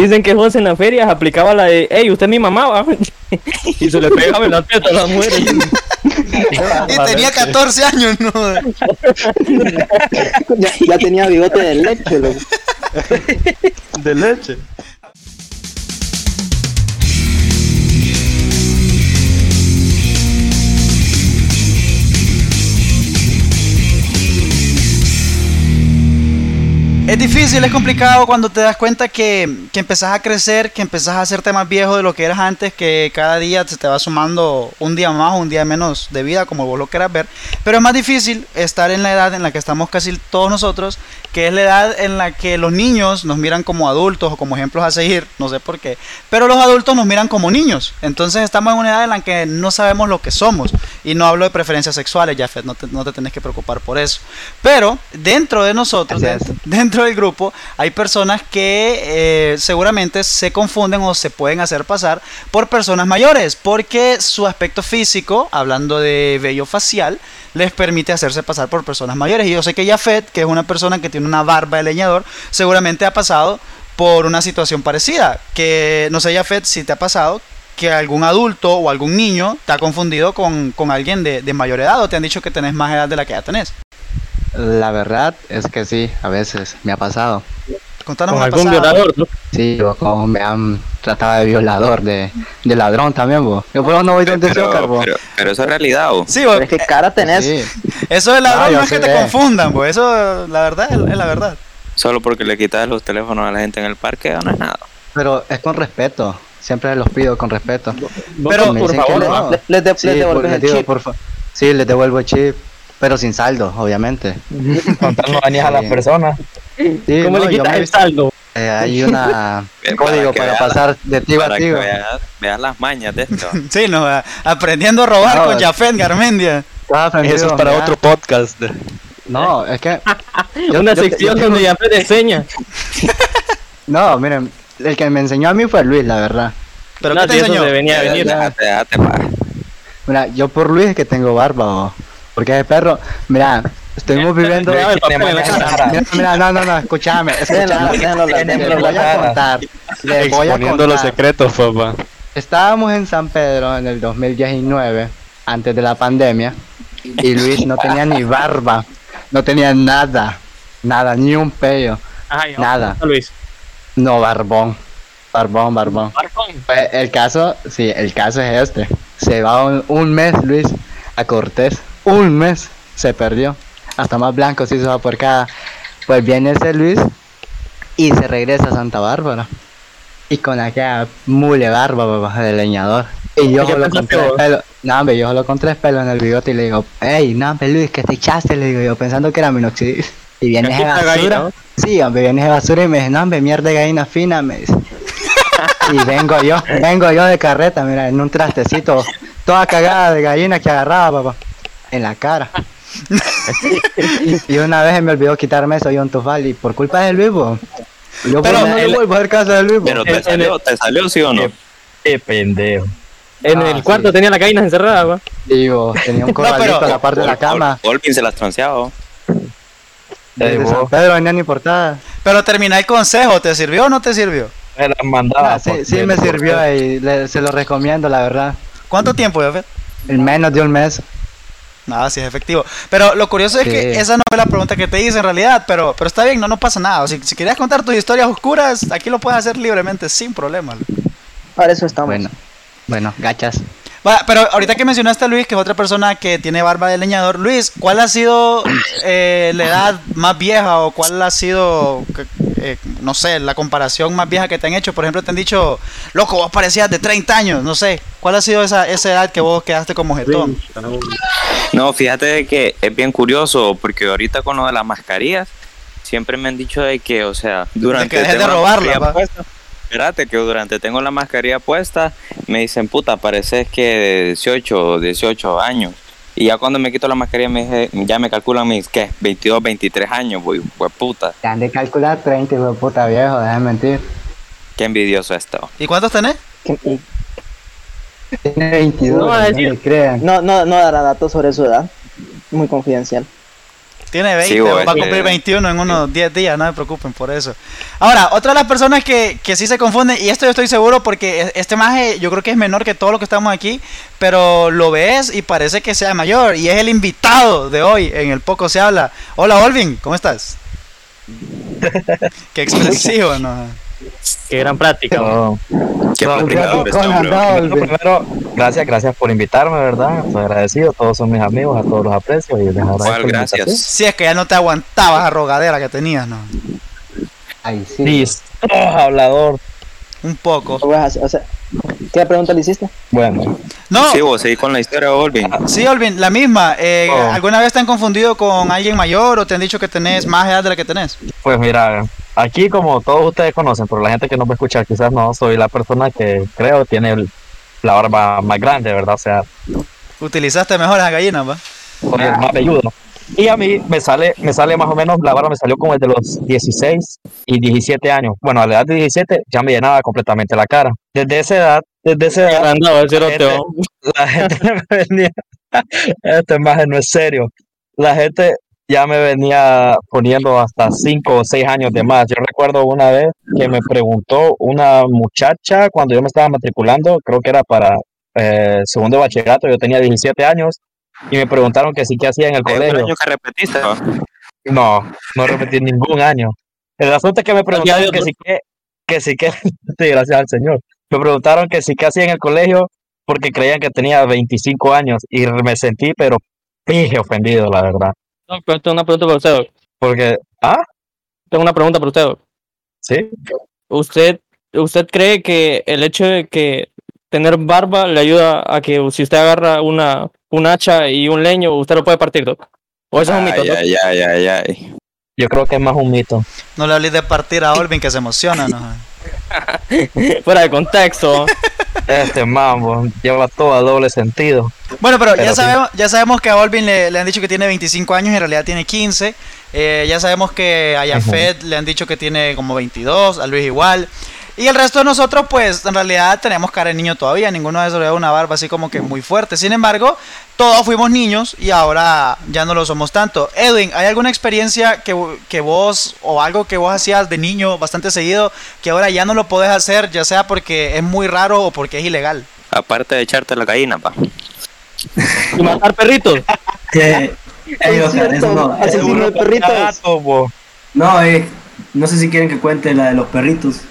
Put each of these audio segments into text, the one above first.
Dicen que José en las ferias aplicaba la de, hey, usted es mi mamá, ¿va?" y se le pegaba en la teta a las mujeres. Y tenía 14 años, ¿no? Ya, ya tenía bigote de leche, loco. De leche. Es difícil, es complicado cuando te das cuenta que, que empezás a crecer, que empezás a hacerte más viejo de lo que eras antes, que cada día se te va sumando un día más o un día menos de vida, como vos lo quieras ver. Pero es más difícil estar en la edad en la que estamos casi todos nosotros, que es la edad en la que los niños nos miran como adultos o como ejemplos a seguir, no sé por qué. Pero los adultos nos miran como niños. Entonces estamos en una edad en la que no sabemos lo que somos. Y no hablo de preferencias sexuales, Jafet, no te, no te tenés que preocupar por eso. Pero dentro de nosotros, es. dentro, del grupo, hay personas que eh, seguramente se confunden o se pueden hacer pasar por personas mayores, porque su aspecto físico, hablando de vello facial, les permite hacerse pasar por personas mayores. Y yo sé que Jafet, que es una persona que tiene una barba de leñador, seguramente ha pasado por una situación parecida. Que no sé, Jafet, si te ha pasado que algún adulto o algún niño te ha confundido con, con alguien de, de mayor edad o te han dicho que tenés más edad de la que ya tenés. La verdad es que sí, a veces me ha pasado. Contanos Con algún pasada. violador, ¿no? Sí, o como me han tratado de violador, de, de ladrón también, vos. Yo por eso no voy donde Pero, Oscar, vos. pero, pero eso es realidad, ¿o? Sí, Pero es que cara tenés. Sí, eso es ladrón, yo no es que te confundan, pues eso, la verdad, es, es la verdad. Solo porque le quitas los teléfonos a la gente en el parque, no es nada. pero es con respeto. Siempre los pido con respeto. Pero, por favor, no. Le- les de- Sí, les devuelves el chip. por fa- Sí, les devuelvo el chip, pero sin saldo, obviamente. Contar no dañas a las personas. Sí, ¿Cómo no, le quitas el visto- saldo? eh, hay una Bien, código para pasar de Para a que tigo. veas, veas las mañas de esto. Sí, no, aprendiendo a robar No, con Jafet Garmendia. Eso es para otro podcast. No, es que Yo- Una yo- sección yo- donde Jafet enseña. no, miren, el que me enseñó a mí fue Luis, la verdad. ¿Pero No, qué te enseñó? se venía a venir. Déjate, déjate, pa. Mira, yo por Luis es que tengo barba, o- porque ese perro, mira, estuvimos viviendo. Mira, el. Mira, no, no, no, escúchame, escúchame. Les voy a contar, les voy a Exponiendo los contar. secretos, papá. Estábamos en San Pedro en el 2019, antes de la pandemia, y Luis no tenía ni barba, no tenía nada, nada, ni un pello, Ay, Nada. Luis. no barbón, barbón, barbón. Pues el caso, sí, el caso es este. Se va un, un mes Luis a Cortés, un mes se perdió, hasta más blanco se hizo por cada. Pues viene ese Luis y se regresa a Santa Bárbara. Y con aquella mule barba papá, de leñador. Y yo ¿Y qué solo con tres pelos. No, hombre, yo solo con tres pelos en el bigote y le digo, hey, no, hombre, Luis, que te echaste, le digo yo, pensando que era minoxidil. Y viene esa basura. Sí, hombre, viene esa basura y me dice, no, hombre, mierda de gallina fina, me dice. y vengo yo, vengo yo de carreta, mira, en un trastecito, toda cagada de gallina que agarraba, papá, en la cara. y una vez se me olvidó quitarme eso yo en tufal y por culpa de Luis, bo, yo Pero no le el- vuelvo a hacer caso de Luis, bo. Pero te salió, te salió, ¿sí o no? Qué pendejo. En Ah, el cuarto sí. tenía las gallinas encerradas, ¿va? Digo, tenía un corralito pero- a la parte de la cama. Olvin se las transeado. Desde San vos. Pedro venía ni portada. Pero terminá el consejo, ¿te sirvió o no te sirvió? Me las mandaba. Ah, sí, por- sí me por- sirvió y le- se lo recomiendo, la verdad. ¿Cuánto tiempo, Jafet? En menos de un mes. Nada, sí es efectivo. Pero lo curioso es que esa no fue la pregunta que te hice en realidad, pero, pero está bien, no, no pasa nada. O Si, si querías contar tus historias oscuras, aquí lo puedes hacer libremente, sin problema. Para eso estamos. Bueno, bueno, gachas. Va, pero ahorita que mencionaste a Luis, que es otra persona que tiene barba de leñador, Luis, ¿cuál ha sido eh, la edad más vieja o cuál ha sido, que- eh, no sé, la comparación más vieja que te han hecho? Por ejemplo, te han dicho, loco, vos parecías de 30 años, no sé. ¿Cuál ha sido esa, esa edad que vos quedaste como jetón? No, fíjate de que es bien curioso, porque ahorita con lo de las mascarillas, siempre me han dicho de que, o sea, durante que dejes de robarla, puesta, espérate, que durante tengo la mascarilla puesta, me dicen, puta, pareces que de 18, 18 años. Y ya cuando me quito la mascarilla, me dice- ya me calculan mis, ¿qué? 22, 23 años, voy, pues puta. Te han de calcular 30, hijo de puta viejo, déjame mentir. Qué envidioso esto. ¿Y cuántos tenés? Tiene 22, No. No, no, no dará datos sobre su edad. Muy confidencial. Tiene 20, Sí, güey. va a cumplir 21 en unos 10 días, no se preocupen por eso. Ahora, otra de las personas que, que sí se confunden, y esto yo estoy seguro porque e- este maje yo creo que es menor que todos los que estamos aquí, pero lo ves y parece que sea mayor, y es el invitado de hoy en el Poco Se Habla. Hola, Olvin, ¿cómo estás? Qué expresivo, ¿no? Qué gran práctica. Qué No, complicado ¿cómo este hombre, andaba, güey. Bueno, primero, gracias, gracias por invitarme, ¿verdad? Estoy agradecido, todos son mis amigos, a todos los aprecio y les agradezco gracias. Si es que ya no te aguantabas a rogadera que tenías, ¿no? Ay, sí. Listo, hablador. Un poco. O sea, ¿Qué pregunta le hiciste? Bueno, No, Sí, vos seguís con la historia de Olvin. sí, Olvin, la misma. Eh, Oh. ¿Alguna vez te han confundido con alguien mayor o te han dicho que tenés más edad de la que tenés? pues mira, aquí como todos ustedes conocen, pero la gente que no me escucha quizás no, soy la persona que creo tiene el- la barba más grande, ¿verdad? O sea, Utilizaste mejor las gallinas, ¿va? soy el más velludo. Y a mí me sale, me sale más o menos, la barba me salió como desde los 16 y 17 años. Bueno, a la edad de 17 ya me llenaba completamente la cara. Desde esa edad, desde esa edad, Andaba, ese Gente. la gente me venía, esta imagen no es serio, la gente ya me venía poniendo hasta 5 o 6 años de más. Yo recuerdo una vez que me preguntó una muchacha cuando yo me estaba matriculando, creo que era para eh, segundo bachillerato, yo tenía 17 años, y me preguntaron que sí que hacía en el ¿Es un colegio. año que repetiste? No, no repetí ningún año. El asunto es que me preguntaron que sí que, que sí que, sí, gracias al Señor. Me preguntaron que sí que hacía en el colegio porque creían que tenía 25 años y me sentí, pero pije ofendido, la verdad. No, pero tengo una pregunta para usted. doc. Porque, ah, Tengo una pregunta para usted. doc. sí, ¿Usted, ¿Usted cree que el hecho de que tener barba le ayuda a que si usted agarra una, un hacha y un leño, usted lo puede partir, Doc? ¿O eso es un mito, ay, ay, ay, ay. Yo creo que es más un mito. No le hables de partir a Olvin que se emociona, ¿no? Fuera de contexto. Este mambo lleva todo a doble sentido. Bueno, pero, Pero ya, sabemos, ya sabemos que a Olvin le, le han dicho que tiene 25 años y en realidad tiene 15. Eh, ya sabemos que a Yafet le han dicho que tiene como 22, a Luis igual. Y el resto de nosotros, pues en realidad tenemos cara de niño todavía. Ninguno de esos le una barba así como que muy fuerte. Sin embargo, todos fuimos niños y ahora ya no lo somos tanto. Edwin, ¿hay alguna experiencia que, que vos o algo que vos hacías de niño bastante seguido que ahora ya no lo podés hacer, ya sea porque es muy raro o porque es ilegal? Aparte de echarte la gallina, pa. Y matar perritos. O sea, eso no, Asesino de perritos. Gato, no, eh, no sé si quieren que cuente la de los perritos.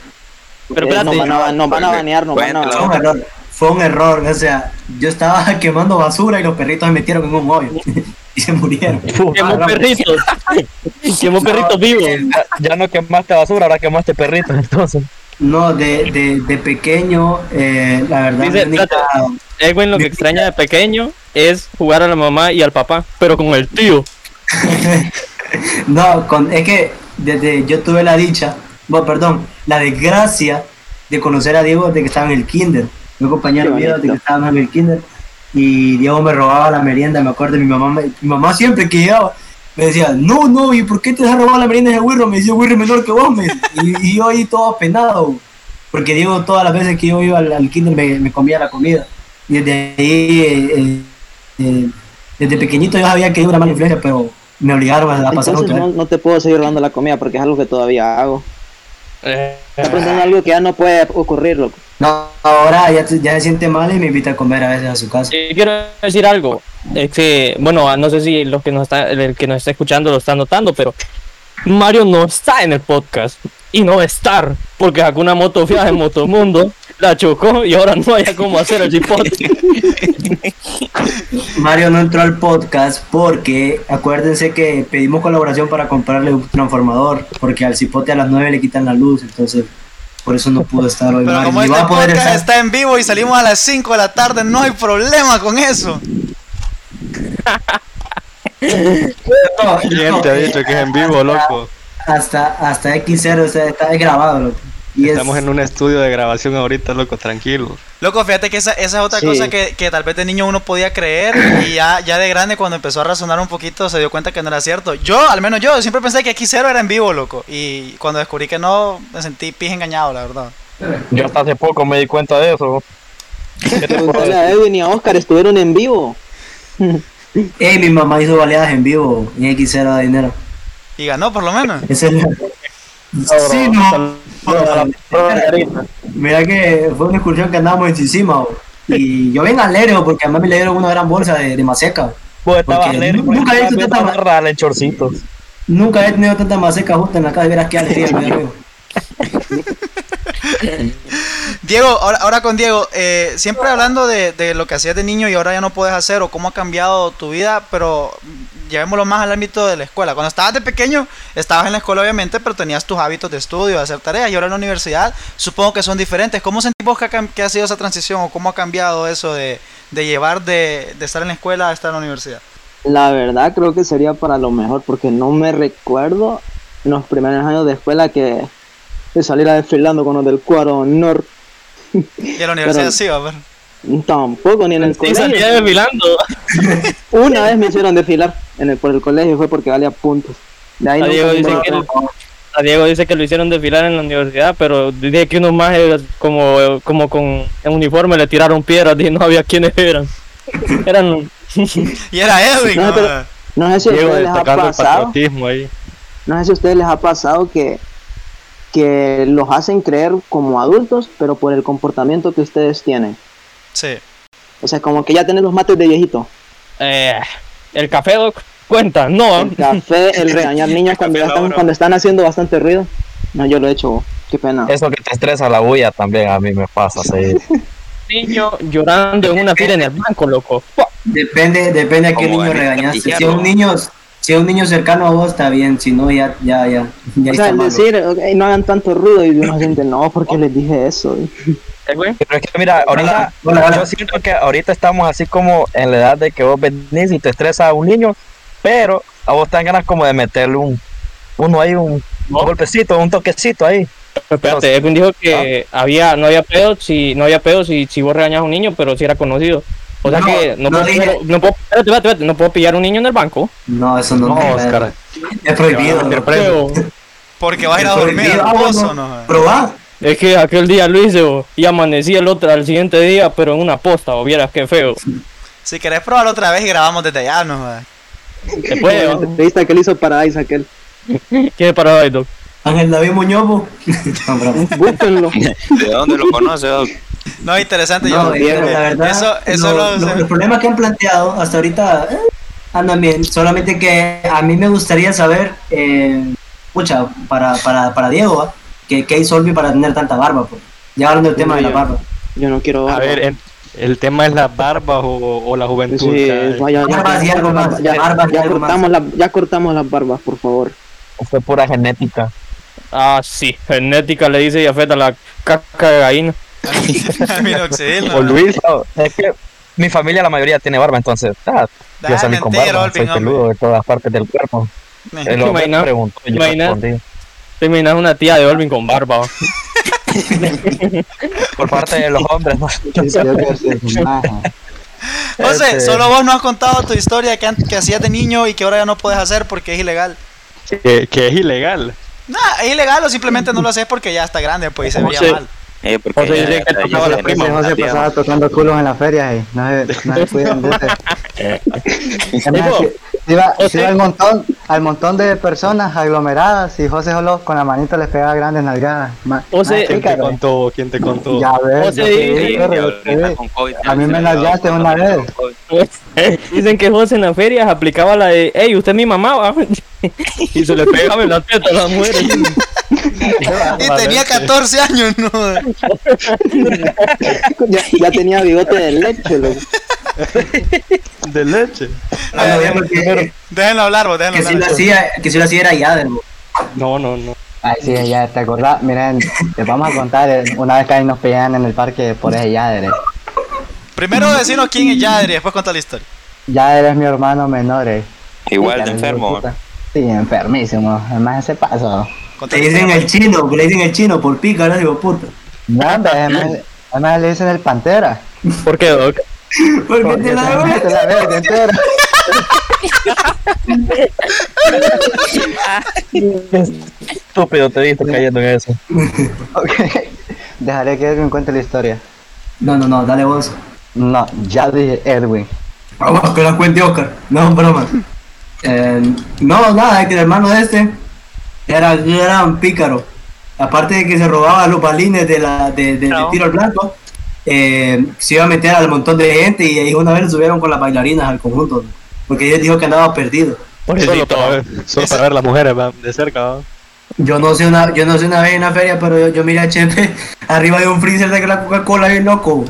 Pero Eh, espérate. nos, van a, nos van a banear, nos van a Cuéntalo. Fue un error, fue un error, o sea, yo estaba quemando basura y los perritos se metieron en un hoyo y se murieron. Quemó perritos. Quemó perritos vivos. Ya, no quemaste basura, ahora quemaste perritos, entonces. No, de, de, de pequeño, eh, la verdad, Dice, mi única- Edwin lo que extraña de pequeño es jugar a la mamá y al papá, pero con el tío. no, con, es que desde yo tuve la dicha, bueno, perdón, la desgracia de conocer a Diego desde que estaba en el kinder. Fue compañero mío desde que estábamos en el kinder y Diego me robaba la merienda, me acuerdo, mi mamá, me- mi mamá siempre que llegaba me decía, no, no, ¿y por qué te has robado la merienda de Wirro? Me decía, Wirro es menor que vos, me y, y yo ahí todo apenado, porque Diego todas las veces que yo iba al, al kinder me, me comía la comida. Y desde ahí, eh, eh, eh, desde pequeñito yo sabía que iba una mala influencia, pero me obligaron a, a pasar Entonces otra no, vez. no te puedo seguir dando la comida porque es algo que todavía hago. Eh, Estás pensando en algo que ya no puede ocurrir, loco. No, ahora ya, ya se siente mal y me invita a comer a veces a su casa. Eh, quiero decir algo. Es que, bueno, no sé si los que nos está, el que nos está escuchando lo está notando, pero Mario no está en el podcast y no va a estar porque sacó una moto fija en Motomundo, la chocó y ahora no hay cómo hacer el cipote. Mario no entró al podcast porque acuérdense que pedimos colaboración para comprarle un transformador, porque al cipote a las 9 le quitan la luz, entonces por eso no pudo estar hoy. Pero Mario. como este va a poder podcast estar- está en vivo y salimos a las 5 de la tarde, no hay problema con eso. No, ¿Quién no, te ha dicho que es en vivo, loco? Hasta, hasta X0 o sea, está es grabado, loco. Y es- Estamos en un estudio de grabación ahorita, loco, tranquilo. Loco, fíjate que esa, esa es otra Sí. cosa que, que tal vez de niño uno podía creer y ya, ya de grande cuando empezó a razonar un poquito se dio cuenta que no era cierto. Yo, al menos yo, siempre pensé que X0 era en vivo, loco. Y cuando descubrí que no, me sentí pije engañado, la verdad. Yo hasta hace poco me di cuenta de eso. Edwin y a Oscar, estuvieron en vivo. Ey, mi mamá hizo baleadas en vivo en X era de dinero. Y ganó por lo menos. Esa es la- Sí, no. Mira que fue una excursión que andábamos en Sisima, bo. y yo bien alegre porque a mí le dieron una gran bolsa de, de maseca. Porque alegre, nunca he tanta- en chorcitos. Nunca he tenido tanta maseca justa en la casa, verás qué alegría me dio. Diego, ahora, ahora con Diego, eh, siempre hablando de, lo que hacías de niño y ahora ya no puedes hacer o cómo ha cambiado tu vida, pero llevémoslo más al ámbito de la escuela. Cuando estabas de pequeño, estabas en la escuela obviamente, pero tenías tus hábitos de estudio, de hacer tareas y ahora en la universidad supongo que son diferentes. ¿Cómo sentís vos que ha, que ha sido esa transición o cómo ha cambiado eso de, llevar de, estar en la escuela a estar en la universidad? La verdad creo que sería para lo mejor porque no me recuerdo los primeros años de escuela que de salir a desfilando con los del cuadro honor. Y en la universidad Pero- sí, va a ver. Tampoco, ni en el Sí, colegio. salía desfilando. Una vez me hicieron desfilar en el, por el colegio, fue porque valía puntos. De ahí A Diego, dice que, a Diego dice que lo hicieron desfilar en la universidad, pero dice que unos más eh, como, como con en uniforme le tiraron piedras y no había quiénes eran. Eran Y era Edwin, No, ¿no? pero- No sé si a ustedes les ha pasado, ahí. no sé si a ustedes les ha pasado que, que los hacen creer como adultos, pero por el comportamiento que ustedes tienen. Sí. O sea, como que ya tienen los mates de viejito. Eh, el café Doc, cuenta, no. El café, el regañar niños cuando, ya están, cuando están haciendo bastante ruido. No, yo lo he hecho, qué pena. Eso que te estresa la bulla también a mí me pasa. Sí. Niño llorando en una fila en el banco, loco. Depende, depende a qué niño regañaste. Si es astillero. un niño, si es un niño cercano a vos está bien, si no ya, ya, ya, ya O sea, está decir, no hagan tanto ruido y uno siente, no, porque les dije eso. Pero es que mira, ahorita Hola, hola. yo siento que ahorita estamos así como en la edad de que vos venís y te estresa a un niño, pero a vos te dan ganas como de meterle un uno ahí un, ¿No? golpecito, un toquecito ahí. Espérate, Edwin dijo que había, no había pedo si, no había pedo si, si vos regañas a un niño, pero si era conocido. O sea No, que no, no puedo, pillar- no puedo, espérate, espérate, espérate, no puedo pillar a un niño en el banco. No, eso no, No, no Oscar. es prohibido. Te ¿no? preso. Porque vas a ir a Es dormir al Ah, pozo, ¿no? Probá. es que aquel día lo hice bo, y amanecí el otro al siguiente día, pero en una posta, o vieras qué feo. Si querés probarlo otra vez y grabamos desde allá, ¿no? Después, La entrevista que le hizo para Isaac, aquel. ¿quién es para ahí, Doc? Ángel David Muñoz. Búsquenlo. ¿De dónde lo conoce? Doc? No, interesante. No, yo, Diego, la verdad, eso, eso lo- lo- lo- los problemas que han planteado hasta ahorita eh, andan bien. Solamente que a mí me gustaría saber, eh, pucha, para, para, para Diego, ¿va? que, que hay Solvi para tener tanta barba. Pues. Ya hablando del tema de la barba. Yo no quiero. A ver, en- el tema es las barbas o, o la juventud. Sí, ya- y y cortamos la- ya cortamos las barbas, por favor. Fue pura genética. Ah, sí, genética le dice Yafet a la caca de gallina. Minoxidil, ¿no? O Luis, no, es que mi familia la mayoría tiene barba, entonces ah, yo salí con barba, soy Olvin, peludo de todas partes del cuerpo. Eh, El hombre Imagina- preguntó, yo imagina- respondí. Te imaginas una tía de Olvin con barba. Por parte de los hombres, ¿no? José, Este- solo vos no has contado tu historia que, que hacías de niño y que ahora ya no puedes hacer porque es ilegal. que, que es ilegal. Nah, es ilegal o simplemente no lo haces porque ya está grande, pues y se veía mal. Eh, porque José dice que ya- tocaba la prima, José pasaba tocando culos en las ferias y no se, no se cuidan de. Se iba, José- se iba al montón, al montón de personas aglomeradas y José solo con la manita les pegaba grandes nalgadas. Ma- José- más ¿Quién te contó? ¿Quién te contó? Ya ves, José Sí, COVID A mí me nalgaste una vez. con COVID. Dicen que José en las ferias aplicaba la de, hey, usted es mi mamá, ¿va?" y se le pegaba en la teta a las mujeres. Y tenía 14 años, ¿no? ya, ya tenía bigote de leche, loco. De leche. Ah, no, Déjenlo hablar, vos, déjenlo que si lo hablar. hacía, que si lo hacía era Yader. No, no, no. Ay, sí, ya te acordás. Miren, les vamos a contar eh, una vez que ahí nos pegan en el parque por ese Yader. eh. Primero decirnos quién es Yadri y después contar la historia. Yader es mi hermano menor. eh. Igual de enfermo. Sí, enfermísimo. Además ese paso. Contá Le dicen el chino, le dicen el chino por pica, no digo puta. No, además, además le dicen el pantera. ¿Por qué, Doc? Porque Porque te la te la verga entera. Estúpido te viste cayendo en eso. Ok. Dejaré que Edwin cuente la historia. No, no, no, dale vos. No, ya dije Edwin. Vamos, que la cuente Oscar. No, broma. Eh, no, nada, es que el hermano de este era un gran pícaro. Aparte de que se robaba los balines de la, de, de- del tiro al blanco, eh, se iba a meter al montón de gente y ahí una vez subieron con las bailarinas al conjunto. Porque ella dijo que andaba perdido. Solo para ver, solo para ver las mujeres de cerca. Yo no sé una, yo no sé una vez en la feria, pero yo, yo miré a Chepe arriba de un freezer de la Coca-Cola bien loco.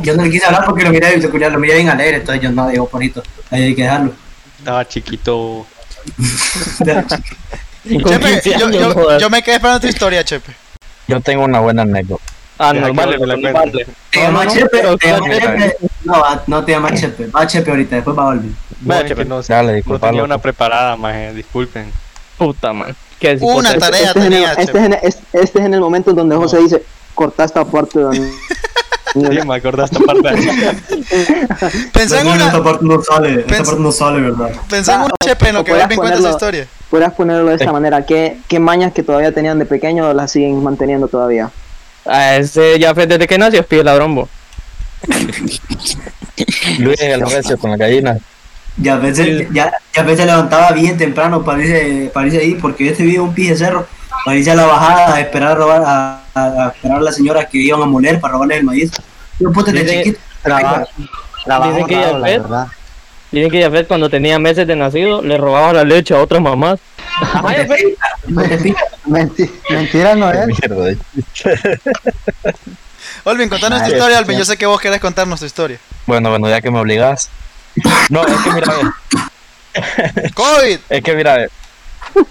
Yo no le quise hablar porque lo miré, lo miré bien alegre, entonces yo no digo bonito. Ahí hay que dejarlo. Estaba chiquito. Chepe, 15 yo, yo- yo me quedé esperando tu historia, Chepe. Yo tengo una buena anécdota. Ah, normal, que me la normal. Te No, llama no, Chepe, pero te llama claro, Chepe. No, va- no te llama Chepe, va Chepe ahorita, después va a volver. Bueno, es Chepe. que no, Dale, no tenía una preparada, más disculpen. Puta, man. ¿Qué es Una tarea Este tenía, este, es en, este- es en el momento en donde José dice, corta esta parte. don-". Sí, me acordé esta parte. Pensá en No, una, Esta parte no sale, esta parte no sale, ¿verdad? pensá en Ah, una Chepe en lo que cuenta su ponerlo- historia. Podrías ponerlo de esta manera. ¿Qué, ¿Qué mañas que todavía tenían de pequeño las siguen manteniendo todavía? Ah, ese ya fue desde que nació, es pie ladrón, bo. Luis el recio con la gallina. Ya a veces, ya, ya a veces levantaba bien temprano para irse, para irse ahí, porque este vive un pije cerro, para irse a la bajada a esperar a robar, a, a- a esperar a las señoras que iban a moler para robarles el maíz. Yo puta de chiquito. Trabajo, trabajo Dicen que raro, ya la verdad. Dicen que Jafet cuando tenía meses de nacido le robaba la leche a otras mamás. Ajá, Jafet. Menti- mentira no es. Olvin, contanos tu Ay, historia. Olvin. Yo sé que vos querés contarnos tu historia. Bueno, bueno, ya que me obligas. No, es que mira, ve, COVID. es que mira, ve,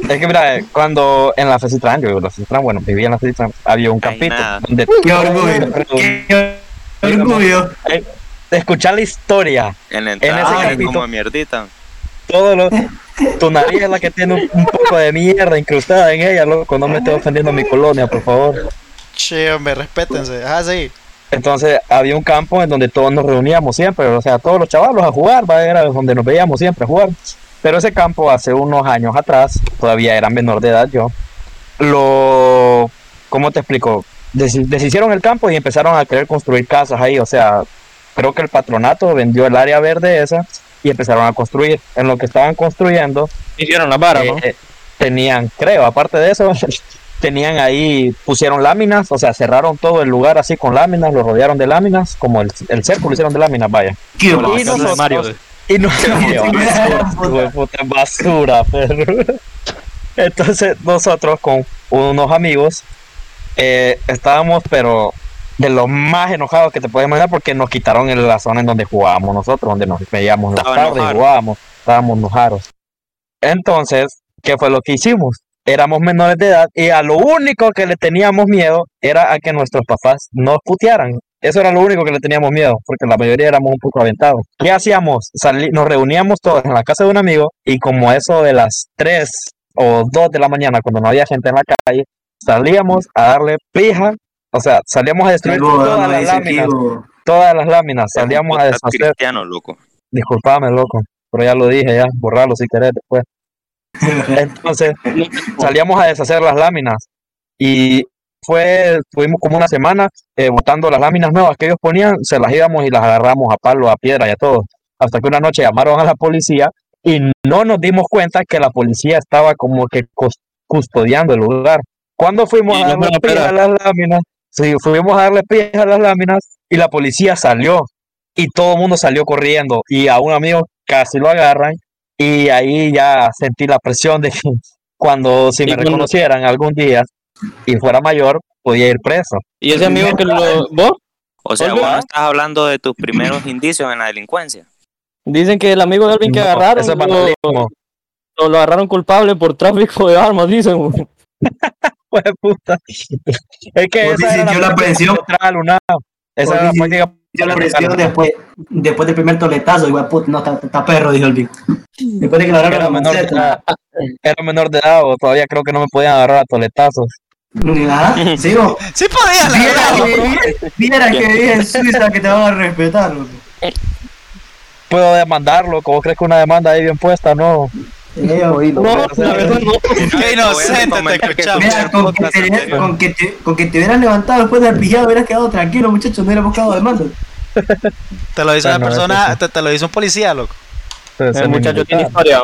es que mira, ve, cuando en la Fecitrán, yo vivo en la Fecitrán, bueno, vivía en la Fecitrán, había un Ay, campito nada. donde Qué orgullo, qué orgullo. Escuchar la historia, En la ese hay capítulo- como mierdita. todo lo, tu nariz es la que tiene un, un poco de mierda incrustada en ella, loco, no me esté ofendiendo a mi colonia, por favor. Che, hombre, respétense. Ajá, sí. Entonces había un campo en donde todos nos reuníamos siempre, o sea, todos los chavalos a jugar, ¿va? era donde nos veíamos siempre a jugar. Pero ese campo hace unos años atrás, todavía era menor de edad yo, lo, ¿cómo te explico? Des- deshicieron el campo y empezaron a querer construir casas ahí, o sea, creo que el patronato vendió el área verde esa y empezaron a construir. En lo que estaban construyendo, Hicieron la vara, ¿no? eh, eh, tenían, creo, aparte de eso, tenían ahí, pusieron láminas, o sea, cerraron todo el lugar así con láminas, lo rodearon de láminas, como el, el cerco lo hicieron de láminas, vaya. Qué Y basura. nosotros- Mario. Y no hijo de puta, basura, perro. Entonces nosotros con unos amigos eh, estábamos, pero de los más enojados que te puedes imaginar porque nos quitaron en la zona en donde jugábamos nosotros, donde nos veíamos las tardes y jugábamos, estábamos enojados. Entonces, ¿qué fue lo que hicimos? Éramos menores de edad y a lo único que le teníamos miedo era a que nuestros papás nos putearan. Eso era lo único que le teníamos miedo, porque la mayoría éramos un poco aventados. ¿Qué hacíamos? Salí- nos reuníamos todos en la casa de un amigo y como eso de las 3 o 2 de la mañana, cuando no había gente en la calle, salíamos a darle pija, o sea, salíamos a destruir todas no, las láminas, todas las láminas, salíamos a deshacer, cristiano, loco. disculpame loco, pero ya lo dije ya, borrarlo si querés después. Entonces, salíamos a deshacer las láminas y fue, tuvimos como una semana eh, botando las láminas nuevas que ellos ponían, se las íbamos y las agarramos a palo, a piedra y a todo. Hasta que una noche llamaron a la policía y no nos dimos cuenta que la policía estaba como que cus- custodiando el lugar. Cuando fuimos Y a no las láminas, sí, fuimos a darle pija a las láminas y la policía salió y todo el mundo salió corriendo y a un amigo casi lo agarran y ahí ya sentí la presión de que cuando si me reconocieran algún día y fuera mayor podía ir preso. Y ese amigo que lo. ¿Vos? O sea, vos no estás hablando de tus primeros indicios en la delincuencia. Dicen que el amigo de Alvin que No, agarraron. eso es lo, lo- lo agarraron culpable por tráfico de armas, dicen. Pues, puta. Es que esa era sintió la práctica presión. para entrar al UNAM. Esa era la práctica Yo la presión después, después del primer toletazo, igual puta, no, está, está perro, dijo el Vic. Después de que Era agarraron la menor, de edad, era menor de edad o todavía creo que no me podían agarrar a toletazos. Sí, vos. Sí podías, la verdad. Viera que, vive en Suiza que te van a respetar, loco. Puedo demandarlo, ¿cómo crees que una demanda ahí bien puesta? No. Eh, Oído, No, pero- la verdad no. Qué inocente te escuchamos. Mira, con que, te, con, que te, con que te hubieran levantado después del pijado, hubieras quedado tranquilo, muchachos, no hubiéramos quedado de mando. Te lo dice una persona, te, te lo dice un policía, loco. Entonces, El es muchacho tiene historia.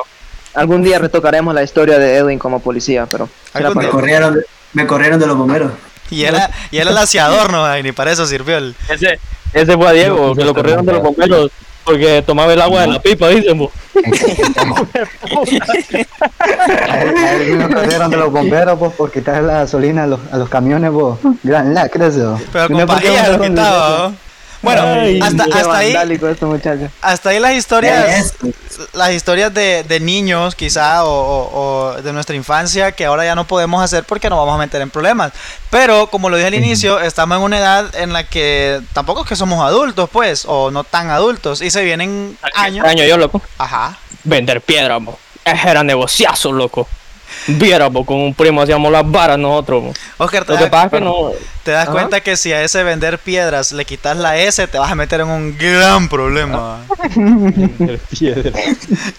Algún día retocaremos la historia de Edwin como policía, pero Me día. corrieron, de- me corrieron de los bomberos. Y él, y él el aseador, no, ni para eso sirvió el. Ese, ese fue a Diego, que lo corrieron de los bomberos porque tomaba el agua de la pipa, dicen. corrieron de los bomberos pues, por quitar la gasolina a los, a los camiones, vos. Gran lacre eso. Pero con por qué pajilla lo quitaba, ¿no? Bueno, Ay, hasta, ahí, este hasta ahí las historias, las historias de, de niños, quizá, o, o- o de nuestra infancia, que ahora ya no podemos hacer porque nos vamos a meter en problemas. Pero, como lo dije al inicio, estamos en una edad en la que tampoco es que somos adultos, pues, o no tan adultos, y se vienen años. Año yo, loco. Ajá. Vender piedra. Ese era negociazo, loco. Viera, bo, con un primo hacíamos las varas nosotros. bo. Oscar, te, Lo que das- pasa es que no. te das Ajá. cuenta que si a ese vender piedras le quitas la S, te vas a meter en un gran problema.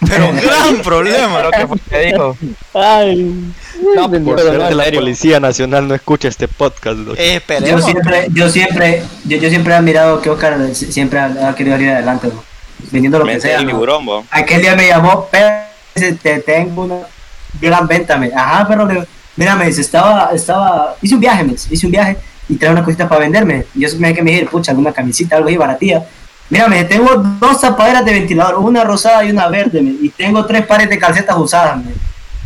Pero un gran problema. Creo que fue que dijo. Ay. No, Por no, la. Policía Nacional no escucha este podcast. Eh, Yo siempre, yo siempre, yo, yo siempre he admirado que Oscar si- siempre ha, ha querido ir adelante, vendiendo lo que sea. ¿no? tiburón. Aquel día me llamó, "Pe- dice, te tengo una gran venta, me. Ajá, pero le- mira, me dice, estaba, estaba, hice un viaje, me dice, hice un viaje y trae unas cositas para venderme. Y yo me dije que me dije, pucha, alguna camisita, algo ahí baratía. Mira, me tengo dos zapaderas de ventilador, una rosada y una verde, me, y tengo tres pares de calcetas usadas, me.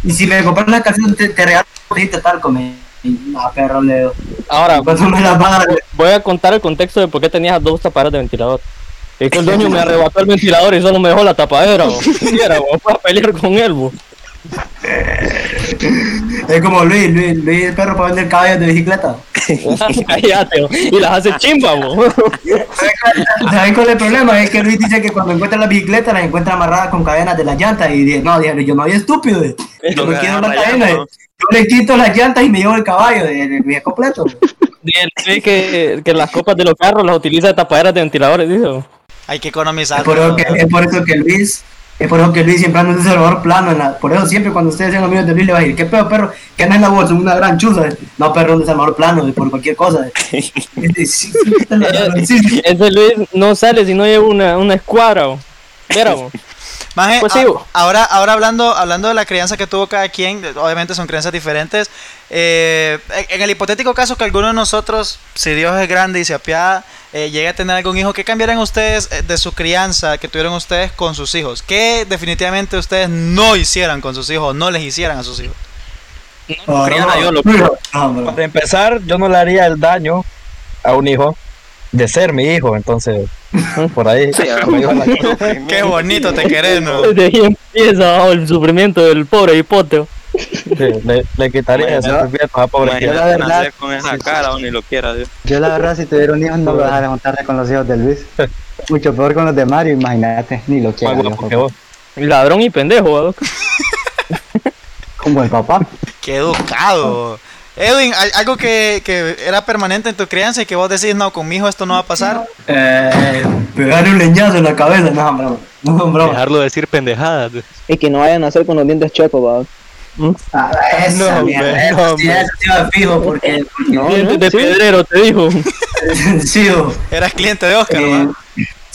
Y si me compras las calcetas, te, te regalo un cosita talco, me. No, perro, le digo, Ahora, ¿cuánto me las van a dar? voy a contar el contexto de por qué tenías dos tapaderas de ventilador. Es que el dueño me arrebató el ventilador y solo me dejó la tapadera, bo. Quiera, bo, fue a pelear con él, bo. Es como Luis, Luis, Luis el perro para vender caballos de bicicleta. Y las hace chimba, bo. ¿Saben cuál es el problema? Es que Luis dice que cuando encuentra las bicicletas las encuentra amarradas con cadenas de las llantas y dice, no, dije, yo no soy estúpido, yo no quiero las cadenas, yo le quito las llantas y me llevo el caballo, de, de, de- completo. Dice que, que las copas de los carros las utiliza de tapaderas de ventiladores, dice. bo. Hay que economizar. Es por, eso que, es por eso que Luis, es por eso que Luis siempre anda en un Salvador plano, en la- por eso siempre cuando ustedes sean amigos de Luis le va a decir, ¿qué pedo, perro? ¿Qué andas en la bolsa? Una gran chuza. No, perro, de Salvador plano, por cualquier cosa. Sí, sí, sí, sí. Ese Luis no sale si no lleva una, una escuadra, bo. Maje, Pues a- sí, bo. ahora, ahora hablando, hablando de la crianza que tuvo cada quien, obviamente son crianzas diferentes. eh, en- el hipotético caso que alguno de nosotros, si Dios es grande y se apiada, eh, llegue a tener algún hijo, ¿qué cambiarían ustedes eh, de su crianza que tuvieron ustedes con sus hijos? ¿Qué definitivamente ustedes no hicieran con sus hijos, no les hicieran a sus hijos? No, yo. Para empezar, yo no le haría el daño a un hijo de ser mi hijo, entonces, por ahí. iba la- Qué bonito te querés, ¿no? De ahí empieza oh, el sufrimiento del pobre hipoteo. sí, le, le quitaría ese Bueno, sufrimiento a pobre Imagínate la verdad- con esa cara, o ni lo quiera, Dios. Yo la verdad si tuviera un hijo no lo dejara juntarse con los hijos de Luis. Mucho peor con los de Mario, imagínate, ni lo quiera. vos. Ladrón y pendejo, ¿no? Como el papá. Qué educado. Edwin, ¿hay algo que, que era permanente en tu crianza y que vos decís, no, con mi hijo esto no va a pasar? Eh, pegarle un leñazo en la cabeza, no, broma. No, broma. Dejarlo decir pendejadas. Y que no vayan a hacer con los dientes chuecos, va. Ah, esa No, mierda, hombre, eso no, sí, eso va fijo, porque, No, Dientes no, de sí. pedrero, te dijo. sí, Eras cliente de Oscar, eh.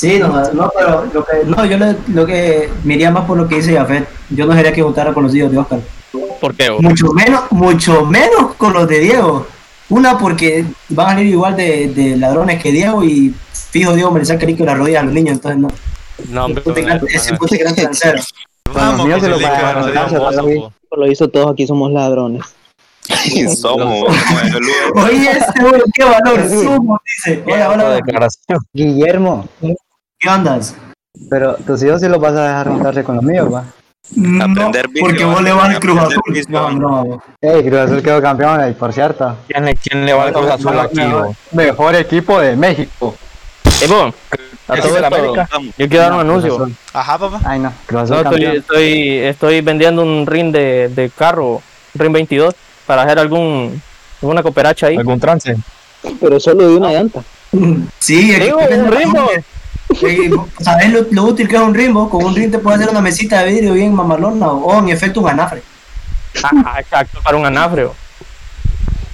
Sí, no, no, pero lo que, no, yo le- lo que me iría más por lo que dice Jafet, yo no sería que juntara con los hijos de Oscar, ¿Por qué? mucho menos, mucho menos con los de Diego, una porque van a salir igual de, de ladrones que Diego y fijo Diego me le saca las rodillas a los niños, entonces no, No, hombre, Ese puto gran- ese puto gran transero. Vamos, se lo hizo todos aquí somos ladrones. somos, somos. Oye, este güey, qué valor sumo, dice, hola, hola. Guillermo, ¿qué andas? pero tus hijos sí los vas a dejar juntarse con los míos, va. No, Aprender vicio, porque vos le vas al Cruz Azul. No, no, no. Ey, Cruz Azul quedó campeón, y por cierto. ¿Quién le, quién le va a Cruz Azul aquí? Mejor equipo de México. Eh, bo, a ¿Es todo esto, América? yo quiero dar un No, anuncio. Ajá, papá. Ay, no, Cruz Azul No, estoy, campeón. estoy, estoy vendiendo un ring de, de carro, ring 22, para hacer algún alguna cooperacha ahí. ¿Algún trance? Pero solo de una llanta. Sí, es que un gente. Eh, ¿Sabes lo, lo útil que es un rimbo? Con un rim te puedes hacer una mesita de vidrio bien mamalona o en efecto un anafre. Ah, exacto, para un anafre.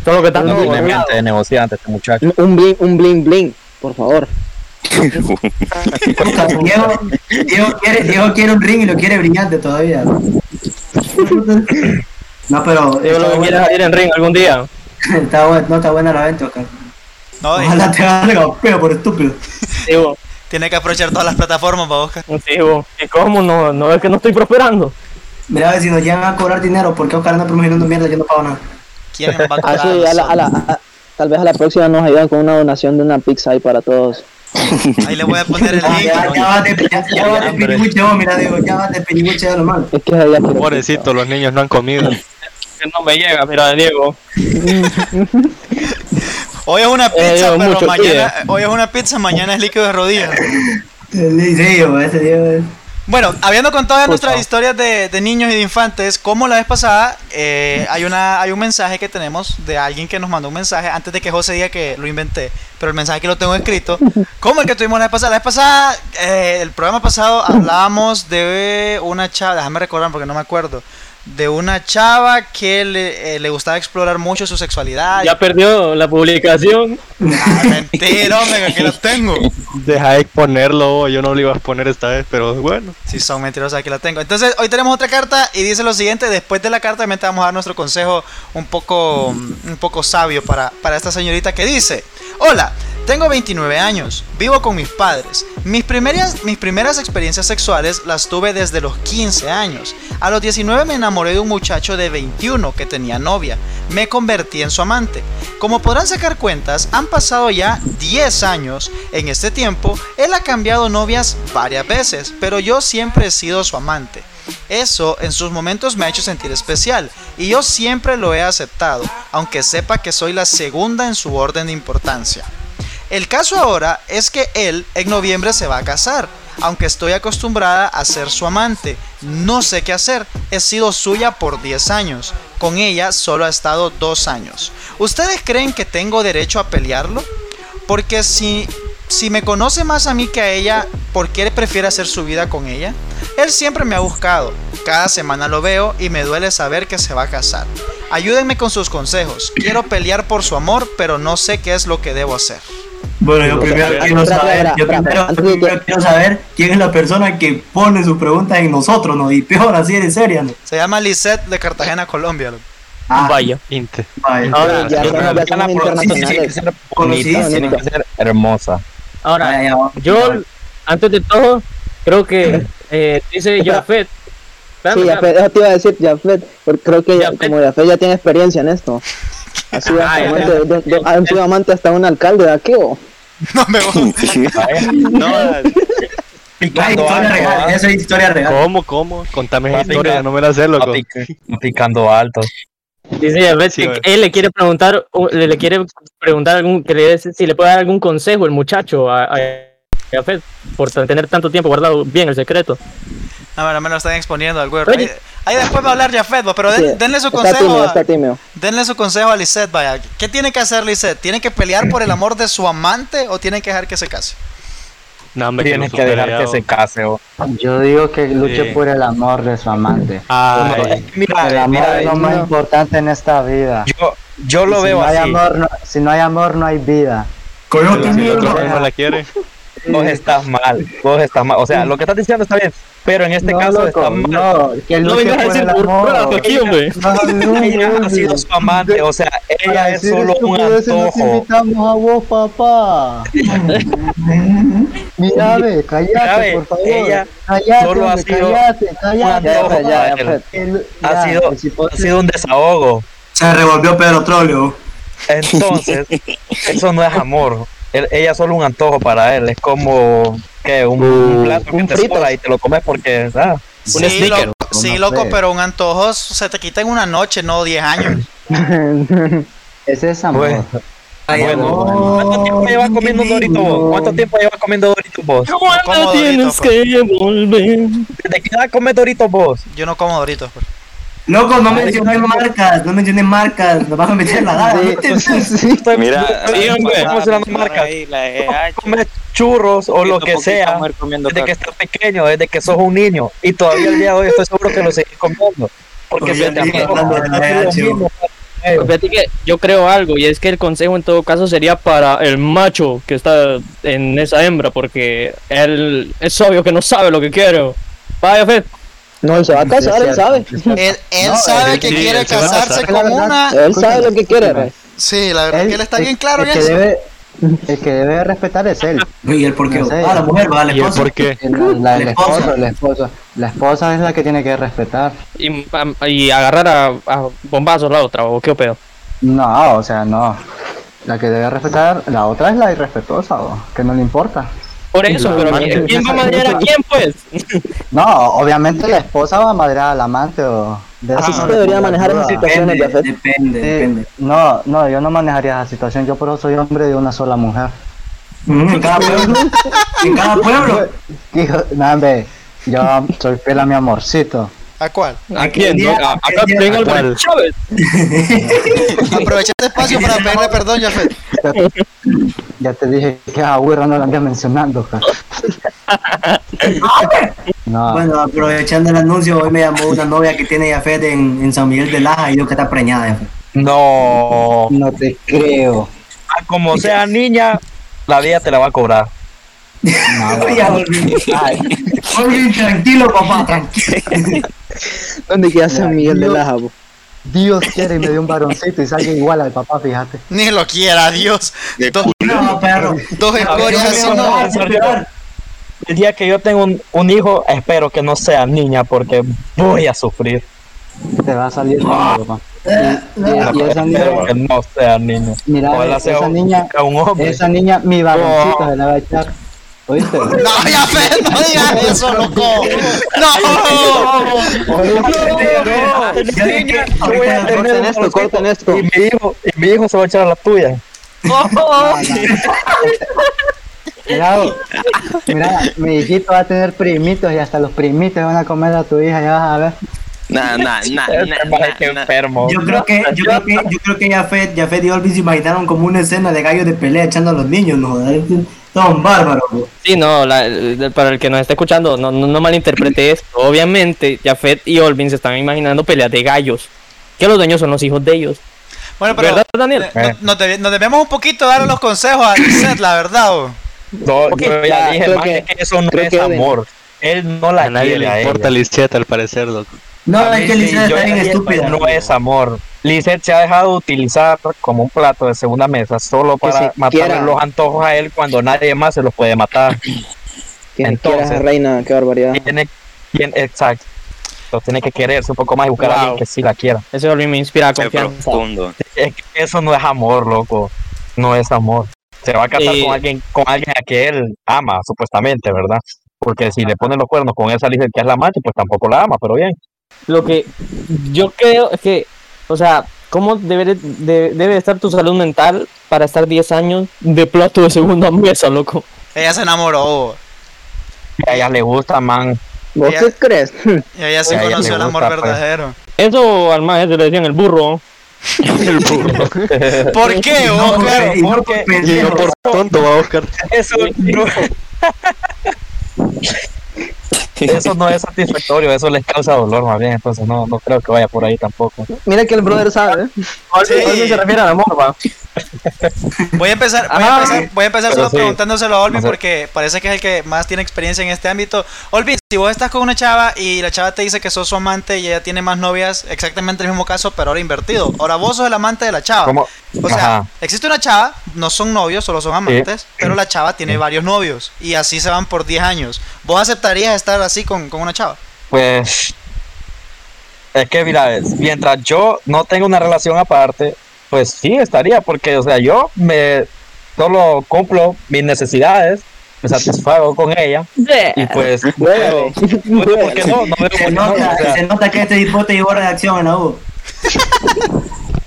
Todo lo que tanto No tiene mente de negociante este muchacho. Un bling, un bling bling, por favor. Diego, Diego, quiere, Diego quiere un ring y lo quiere brillante todavía. No, pero. Digo lo está que quieras buena- salir en ring algún día. Está buena, no está buena la venta, Oscar. No, y Ojalá te haga peo por estúpido. Digo, tiene que aprovechar todas las plataformas para Oscar. digo, ¿y cómo? No, no es que no estoy prosperando. Mira, a ver si nos llegan a cobrar dinero, porque Oscar anda promocionando mierda, yo no pago nada. ¿Quién va a Ah, cobrar? sí, a la- a la- a- tal vez a la próxima nos ayudan con una donación de una pizza ahí para todos. Ahí le voy a poner el Ya, link. ya, ya vas de, ya, ya vas de pinibuche, vos, mira, digo, ya vas de pinibuche de lo malo. Es que Pobrecito, los niños no han comido. No me llega, mira, Diego. Hoy es una Eh, pizza, pero mucho mañana, hoy es una pizza, mañana es líquido de rodillas. Sí, ese es. Bueno, habiendo contado ya nuestras historias de, de niños y de infantes, como la vez pasada, eh, hay, una, hay un mensaje que tenemos de alguien que nos mandó un mensaje antes de que José diga que lo inventé, pero el mensaje que lo tengo escrito, como el que tuvimos la vez pasada. La vez pasada, eh, el programa pasado, hablábamos de una chava, déjame recordar porque no me acuerdo, de una chava que le, eh, le gustaba explorar mucho su sexualidad. Ya perdió la publicación. Ah, mentira, hombre, que aquí lo tengo. Deja de exponerlo, yo no lo iba a exponer esta vez, pero bueno. Si son mentirosas, aquí la tengo. Entonces, hoy tenemos otra carta y dice lo siguiente. Después de la carta, obviamente vamos a dar nuestro consejo un poco, un poco sabio para, para esta señorita que dice: Hola, tengo 29 años, vivo con mis padres. Mis primeras, experiencias sexuales las tuve desde los 15 años. A los 19 me enamoré de un muchacho de 21 que tenía novia. Me convertí en su amante. Como podrán sacar cuentas, han pasado ya 10 años. En este tiempo, él ha cambiado novias varias veces, pero yo siempre he sido su amante. Eso en sus momentos me ha hecho sentir especial y yo siempre lo he aceptado, aunque sepa que soy la segunda en su orden de importancia. El caso ahora es que él en noviembre se va a casar, aunque estoy acostumbrada a ser su amante. No sé qué hacer, he sido suya por 10 años, con ella solo ha estado 2 años. ¿Ustedes creen que tengo derecho a pelearlo? Porque si, si me conoce más a mí que a ella, ¿por qué prefiere hacer su vida con ella? Él siempre me ha buscado, cada semana lo veo y me duele saber que se va a casar. Ayúdenme con sus consejos, quiero pelear por su amor, pero no sé qué es lo que debo hacer. Bueno, yo primero quiero saber, yo primero, quiero saber quién es la persona que pone sus preguntas en nosotros, ¿no? Y peor, así de seria, ¿no? Se llama Lisette de Cartagena, Colombia. Ah, Vaya. Inte. vaya. Ahora, Ya, tiene que ser bonita, Conocida, tiene que ser hermosa. Ahora, yo, antes de todo, creo que eh, dice Jafet. Sí, Jafet, eso te iba a decir, Jafet, porque creo que Jafet. como Jafet ya tiene experiencia en esto. Ah, ha sido amante hasta un alcalde de aquí, ¿o? No me gusta. No, Ay, Picando alto, real, eso es historia real. ¿cómo, cómo? Contame esa historia, no me la sé, loco. pic- picando alto. Dice Jafet Sí, que güey. él le quiere preguntar, o le, le quiere preguntar algún, que le dé- si le puede dar algún consejo el muchacho a, a Jafet por tener tanto tiempo guardado bien el secreto. No, bueno, me lo están exponiendo al güero. Ahí, después va a hablar Jafet, va, pero den- Sí, denle su está consejo. tímido, a- está tímido. Denle su consejo a Lisette, vaya. ¿Qué tiene que hacer Lisette? ¿Tiene que pelear por el amor de su amante o tiene que dejar que se case? No, hombre, Tienes que dejar que se case. o- Yo digo que luche Sí. por el amor de su amante. Ay, Mira, el amor mira, es lo más no. importante en esta vida. yo, yo Y lo si veo no hay así. amor, no- si no hay amor, no hay vida. Coyote si el mierda. otro no la quiere. Vos estás mal, vos estás mal. O sea, lo que estás diciendo está bien, pero en este no, caso loco, está mal. no, que No vengas a decir amor. aquí, hombre. No, Ella ha sido su amante, o sea, ella es solo un estupideces nos antojo. invitamos a vos, papá. Mira, ve, ve, por favor. ella cállate, solo ha sido antojo. Jafet. El- Ha sido, ha sido un desahogo. Se revolvió Pedro Trolio. Entonces, eso no es amor. Él- ella es solo un antojo para él. Es como que un, un plato que un te fritos. sobra y te lo comes porque ah, Un sí, sneaker. loco, sí, loco, sé. pero un antojo se te quita en una noche, no 10 años. Ese es amor. Bueno. Ay, Bueno, ¿Cuánto tiempo llevas comiendo qué Dorito lindo. vos? ¿Cuánto tiempo llevas comiendo Dorito vos? ¿Cuándo tienes Dorito, que volver? ¿De qué edad comes Dorito vos? Yo no como Doritos. pues. Loco, no menciones marcas, no menciones marcas, nos vas a meter la daga. Estoy- Mira, sí, hombre. mencionando marcas. EH. Comes churros o lo que sea desde que estás pequeño, desde que sos un niño y todavía el día de hoy estoy seguro que lo seguís comiendo. Porque se te ellos. Fíjate que yo creo algo y es que el consejo en todo caso sería para el macho que está en esa hembra porque él es obvio que no sabe lo que quiere. Vaya Fed. No, él se va a casar, él sabe. Él, él No, sabe él- que sí, quiere casarse casar. con una. Él sabe lo que quiere, Rey. Sí, la verdad que él está bien claro en el que eso. debe, el que debe respetar es él. ¿Y el por qué? No sé. Ah, la mujer, va, la ¿Y el esposa. por qué? La, la- La el esposa. esposo, la esposa. La esposa es la que tiene que respetar. Y, y agarrar a, a bombazos la otra, o qué pedo. No, o sea, no. La que debe respetar, la otra es la irrespetuosa, o, que no le importa. Por eso, No, pero ¿quién va a madrear a no. quién, pues? No, obviamente la esposa va a madrear al amante o... De Así eso se debería manejar duda. esa situación. Depende, depende, Sí, depende. no, no, yo no manejaría esa situación. Yo por eso soy hombre de una sola mujer. Mm, En cada pueblo. En cada pueblo. Hijo, no, hombre, yo soy fiel a mi amorcito. ¿A cuál? ¿A quién? no? A- Acá tengo ¿cuál? al Chávez. Aprovecha este espacio para pedirle perdón, Jafet. Ya te dije que a Agüero no lo andé mencionando. ja. No, Bueno, aprovechando el anuncio, hoy me llamó una novia que tiene Jafet en, en San Miguel de Laja y yo que está preñada. Jafet. No, no te creo. Ah, como sea niña, la vida te la va a cobrar. No, Ya, Olvin. Olvin, tranquilo, papá, tranquilo. ¿Dónde queda San Miguel de Laja, bo? Dios quiere y me dio un varoncito y salga igual al papá, fíjate. Ni lo quiera, Dios. Dos, No, perro. dos escorias así no. El día que yo tengo un, un hijo, espero que no sea niña porque voy a sufrir. Te va a salir mal, papá. Y, y- y esa niña, Espero que no sea niña. mira, Ojalá sea esa un, niña, un hombre. esa niña, mi varoncito se la va a echar. ¿Oíste? No, Jafet, no digas eso, loco. No. A tener Corten esto, corten esto. Y mi hijo, y mi hijo se va a echar a la tuya. Mira, mira, mi hijito va a tener primitos y hasta los primitos van a comer a tu hija, ya vas a ver. Nah, nah, nah, Este nah, maje, qué nah, nah. enfermo. Yo creo que, yo creo que, yo creo que Jafet, Jafet y Olvin se imaginaron como una escena de gallos de pelea echando a los niños, ¿no? Son bárbaros, bro. Sí, no, la- para el que nos está escuchando, no, no, no malinterprete esto. Obviamente, Jafet y Olvin se están imaginando peleas de gallos. Que los dueños son los hijos de ellos. Bueno, pero ¿Verdad, Daniel? eh, no- nos, nos debemos un poquito darle los consejos a Lisette, la verdad. No, yo ya ya, dije, que- que eso no es amor. Él no la A nadie quiere a le importa Lisette al parecer, loco. No, es que Lisette yo está bien dije, estúpida. No es amor. Lizeth se ha dejado utilizar como un plato de segunda mesa solo para quiera. los antojos a él cuando nadie más se los puede matar. Entonces- a Reina, qué barbaridad. Tiene, tiene- exacto. Entonces tiene que quererse un poco más y buscar a alguien que sí la quiera. Ese Olvin me inspira Qué confianza. Es que eso no es amor, loco. No es amor. Se va a casar con alguien con alguien a que él ama, supuestamente, ¿verdad? Porque si le ponen los cuernos con esa Lizeth que es la amante, pues tampoco la ama, pero bien. Lo que yo creo es que, o sea, ¿cómo debe, de- debe estar tu salud mental para estar 10 años de plato de segunda mesa, loco? Ella se enamoró. o. A ella le gusta, man. ¿Vos Ella- qué crees? Y ella sí ella conoció el amor gusta, pues. verdadero. Eso al maestro le decían el burro. El burro. ¿Por qué, Oscar? no porque- por pendejo. por tonto va Oscar. Eso eso no es satisfactorio, eso les causa dolor más bien, entonces no, no creo que vaya por ahí tampoco. Mira que el brother sabe. ¿eh? Olvin se refiere al amor, va. Voy a empezar, voy a Ajá. empezar, voy a empezar Pero solo sí. preguntándoselo a Olvin porque parece que es el que más tiene experiencia en este ámbito. Olvin, si vos estás con una chava y la chava te dice que sos su amante y ella tiene más novias, exactamente el mismo caso, pero ahora invertido. Ahora vos sos el amante de la chava. ¿Cómo? O sea, Ajá. existe una chava, no son novios, solo son amantes, pero la chava tiene varios novios y así se van por 10 años. ¿Vos aceptarías estar así con, con una chava? Pues es que mira, mientras yo no tenga una relación aparte, pues sí estaría, porque o sea, yo me solo cumplo mis necesidades, me satisfago con ella y pues Huele. no veo por qué no, no veo por Se nota, o sea, se nota que este tipo te llevó redacción en la U.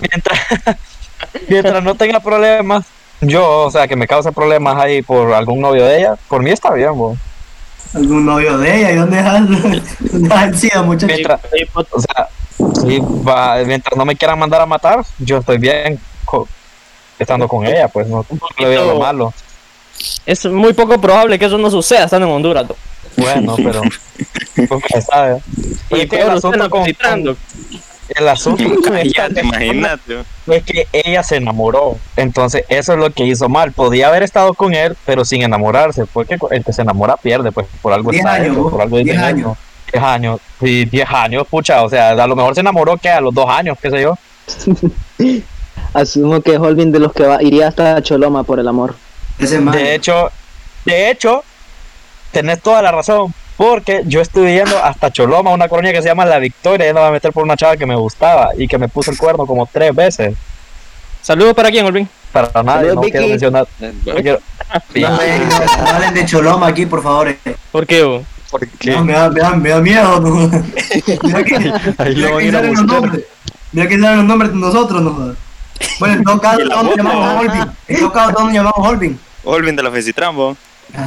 mientras, mientras no tenga problemas, yo, o sea, que me cause problemas ahí por algún novio de ella, por mí está bien, bo. Algún novio de ella, ¿y dónde dejas? ¿Dónde dejas el SIDA, muchacho? Mientras, o sea, sí, va, mientras no me quieran mandar a matar, yo estoy bien co- estando con ella, pues no, le veo lo malo. Es muy poco probable que eso no suceda estando en Honduras. Bueno, pero nunca se sabe. Pero Y que el asunto con, con- el asunto imagínate. es que ella se enamoró. Entonces, eso es lo que hizo mal. Podía haber estado con él, pero sin enamorarse. Porque el que se enamora pierde, pues por algo 10 está años, hecho, vos, por algo 10 dicen años. Eso. 10 años. Sí, 10 años, pucha. O sea, a lo mejor se enamoró que a los 2 años, qué sé yo. Asumo que Holvin de los que va, iría hasta Choloma por el amor. Ese. De hecho, de hecho, tenés toda la razón. Porque yo estuve yendo hasta Choloma, una colonia que se llama La Victoria, y me a meter por una chava que me gustaba y que me puso el cuerno como tres veces. Saludos para quién, Olvin. Para nadie, Saludos, no quiero mencionar. no quiero- No, me- no hablen de Choloma aquí, por favor. eh. ¿Por qué? bo? Porque No, me da, me da, me da miedo. No. Mira que, ahí mira lo a que a salen los nombres. Mira que salen los nombres de nosotros. No. Bueno, en todo caso, Y boca, llamamos ¿no? Holvin. En todo caso, todos nos llamamos Holvin. Olvin de la Fesitrambo.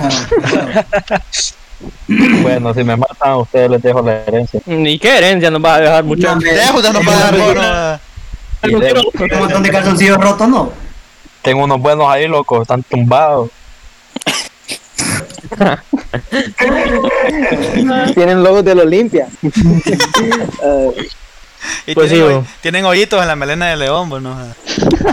Bueno, si me matan a ustedes les dejo la herencia. Ni qué herencia nos va a dejar, muchachos. Deuda nos va a dar bono. Y de- Un montón de calzoncillos rotos, ¿no? tengo unos buenos ahí, locos, están tumbados. Tienen logos del Olimpia. Y Pues tienen, sí, hoyitos en la melena de león, bueno.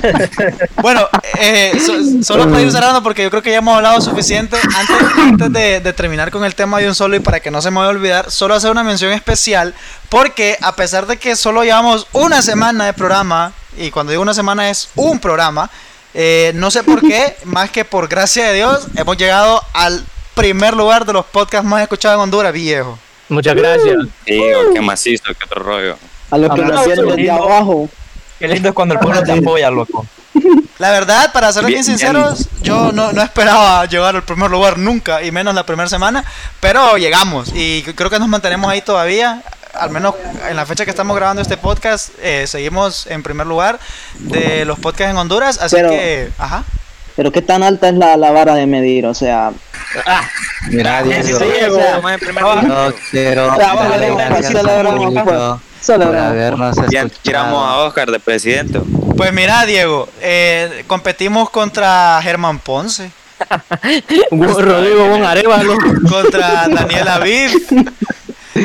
bueno, eh, so- solo para ir cerrando, porque yo creo que ya hemos hablado suficiente. Antes, antes de, de terminar con el tema de un solo y para que no se me vaya a olvidar, solo hacer una mención especial, porque a pesar de que solo llevamos una semana de programa, y cuando digo una semana es un programa, eh, no sé por qué, más que por gracia de Dios, hemos llegado al primer lugar de los podcasts más escuchados en Honduras, viejo. Muchas gracias. Digo, qué macizo, qué otro rollo. a los que vieron desde abajo. Qué lindo es cuando el pueblo te apoya, loco. La verdad, para ser bien, Bien, sinceros, yo no, no esperaba llegar al primer lugar nunca, y menos la primera semana, pero llegamos y creo que nos mantenemos ahí todavía. Al menos en la fecha que estamos grabando este podcast, eh, seguimos en primer lugar de los podcasts en Honduras, así Pero- que, ajá. Pero qué tan alta es la, la vara de medir, o sea, Mira, Diego, o sea, quiero público pues. por celebramos. habernos Ya tiramos a. Oscar de presidente. Pues mira, Diego, eh, competimos contra Germán Ponce, Rodrigo Bon Arevalo. contra Daniel Aviv,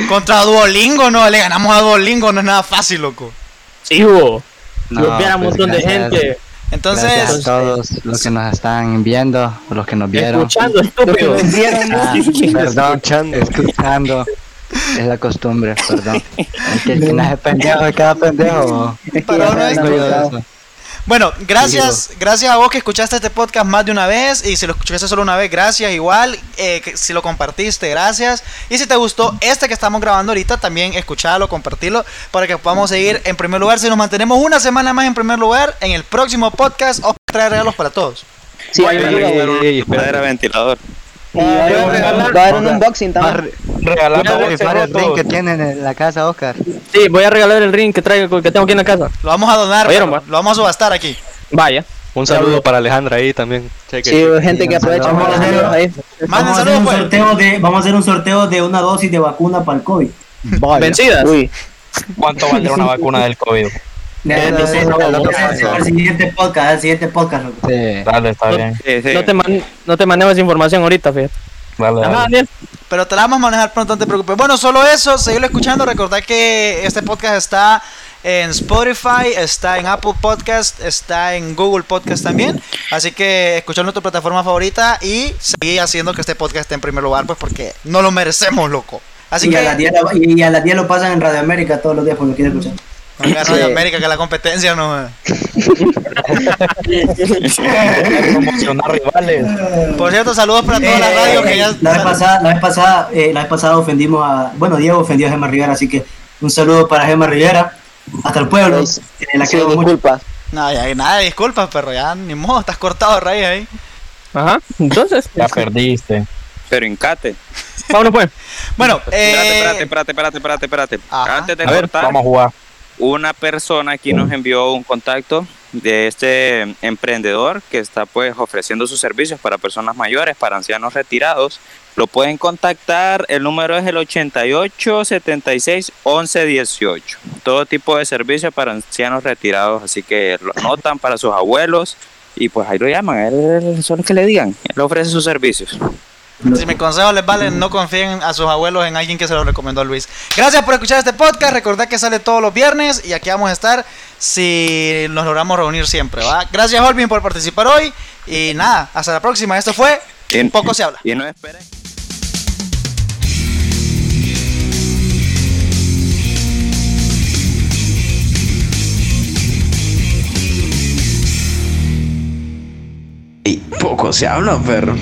contra Duolingo, no, le ganamos a Duolingo, no es nada fácil, loco. Sí, bo. No, un pues, montón de gente Entonces, Gracias a todos los que nos están viendo, los que nos vieron. escuchando, estúpido. Ah, perdón, Escuchando. escuchando. Es la costumbre, perdón. El que, el que nace pendejo es cada pendejo. Pero no es- Bueno, gracias, gracias a vos que escuchaste este podcast más de una vez y si lo escuchaste solo una vez, gracias igual, eh, que si lo compartiste, gracias. Y si te gustó este que estamos grabando ahorita, también escuchalo, compartilo para que podamos seguir en primer lugar. Si nos mantenemos una semana más en primer lugar, en el próximo podcast os trae regalos para todos. Sí, hay. Madera ventilador. Y va a haber un- va a haber un unboxing también. re- Regalando va a boxes rifar el ring que tienen en la casa, Oscar. Sí, voy a regalar el ring que traigo, que tengo aquí en la casa. Lo vamos a donar, ¿Oyeron, lo vamos a subastar aquí. Vaya. Un saludo para Alejandra ahí también. Cheque. Sí, gente que aprovecha Vamos a hacer- Vamos a, un pues. sorteo de, vamos a hacer un sorteo de una dosis de vacuna para el COVID. Vencidas. Uy, ¿Cuánto valdrá una vacuna del COVID? No, sé, siguiente podcast, al siguiente podcast, loco. Sí. Dale, está bien. Sí, sí. No te, man- no te mandemos información ahorita, fíjate. Dale, dale. Daniel. Pero te la vamos a manejar pronto, no te preocupes. Bueno, solo eso, seguirlo escuchando. Recordad que este podcast está en Spotify, está en Apple Podcast, está en Google Podcast también. Así que escuchadlo en tu plataforma favorita y seguir haciendo que este podcast esté en primer lugar, pues porque no lo merecemos, loco. Así y, que a las 10 lo- y a las 10 lo pasan en Radio América todos los días cuando quieran escuchar. No gana de Sí. América que la competencia no. Promocionar rivales. Por cierto, saludos para todas las Eh, radios que ya. la vez pasada, la vez pasada, eh, la vez pasada ofendimos a, bueno, Diego ofendió a Gemma Rivera, así que un saludo para Gemma Rivera, hasta el pueblo, Sí, eh, la sí, disculpas. No, ya, nada de disculpas, perro. Ya ni modo, estás cortado de raíz ahí. Ajá. Entonces, Ya perdiste. Pero incate. vámonos pues. Bueno, Espérate, eh, espérate, espérate, espérate, espérate, espérate. Ajá. Antes de A ver, cortar, vamos a jugar. Una persona aquí nos envió un contacto de este emprendedor que está pues ofreciendo sus servicios para personas mayores, para ancianos retirados. Lo pueden contactar, el número es el 88 76 11 18. Todo tipo de servicios para ancianos retirados, así que lo anotan para sus abuelos y pues ahí lo llaman, él solo que le digan, él ofrece sus servicios. Si mi consejo les vale, no confíen a sus abuelos en alguien que se los recomendó Luis. Gracias por escuchar este podcast. Recordad que sale todos los viernes y aquí vamos a estar si nos logramos reunir siempre. ¿va? Gracias, Olvin, por participar hoy. Y nada, hasta la próxima. Esto fue Poco se habla. Y no esperen. Poco se habla, perro.